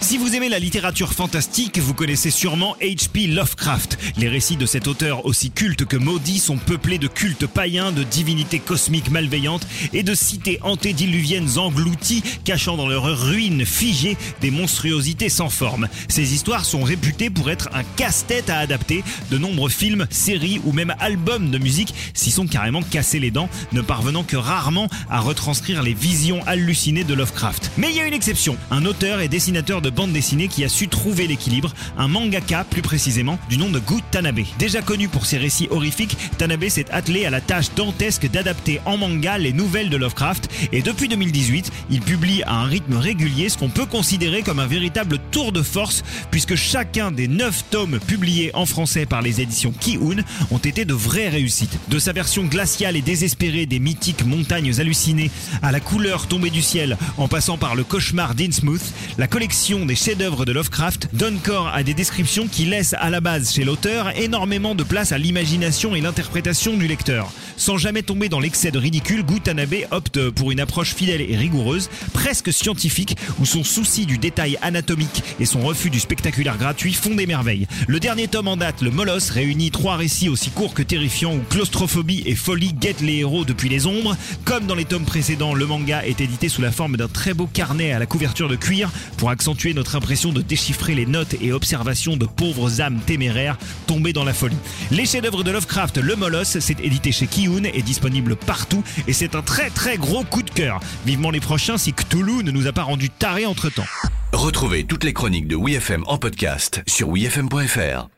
Si vous aimez la littérature fantastique, vous connaissez sûrement H.P. Lovecraft. Les récits de cet auteur aussi culte que maudit sont peuplés de cultes païens, de divinités cosmiques malveillantes et de cités antédiluviennes englouties, cachant dans leurs ruines figées des monstruosités sans forme. Ces histoires sont réputées pour être un casse-tête à adapter. De nombreux films, séries ou même albums de musique s'y sont carrément cassés les dents, ne parvenant que rarement à retranscrire les visions hallucinées de Lovecraft. Mais il y a une exception, un auteur et dessinateur de bande dessinée qui a su trouver l'équilibre, un mangaka plus précisément, du nom de Gu Tanabe. Déjà connu pour ses récits horrifiques, Tanabe s'est attelé à la tâche dantesque d'adapter en manga les nouvelles de Lovecraft et depuis 2018, il publie à un rythme régulier ce qu'on peut considérer comme un véritable tour de force puisque chacun des 9 tomes publiés en français par les éditions Ki-Un ont été de vraies réussites. De sa version glaciale et désespérée des mythiques montagnes hallucinées à la couleur tombée du ciel en passant par le cauchemar d'Innsmouth, la collection des chefs-d'œuvre de Lovecraft donne corps à des descriptions qui laissent à la base chez l'auteur énormément de place à l'imagination et l'interprétation du lecteur. Sans jamais tomber dans l'excès de ridicule, Gutanabe opte pour une approche fidèle et rigoureuse, presque scientifique, où son souci du détail anatomique et son refus du spectaculaire gratuit font des merveilles. Le dernier tome en date, le Molosse, réunit trois récits aussi courts que terrifiants où claustrophobie et folie guettent les héros depuis les ombres. Comme dans les tomes précédents, le manga est édité sous la forme d'un très beau carnet à la couverture de cuir pour accentuer notre impression de déchiffrer les notes et observations de pauvres âmes téméraires tombées dans la folie. Les chefs-d'œuvre de Lovecraft, Le Molosse, c'est édité chez Kiyun, est disponible partout et c'est un très très gros coup de cœur. Vivement les prochains si Cthulhu ne nous a pas rendu tarés entre temps. Retrouvez toutes les chroniques de WeFM en podcast sur WeFM.fr.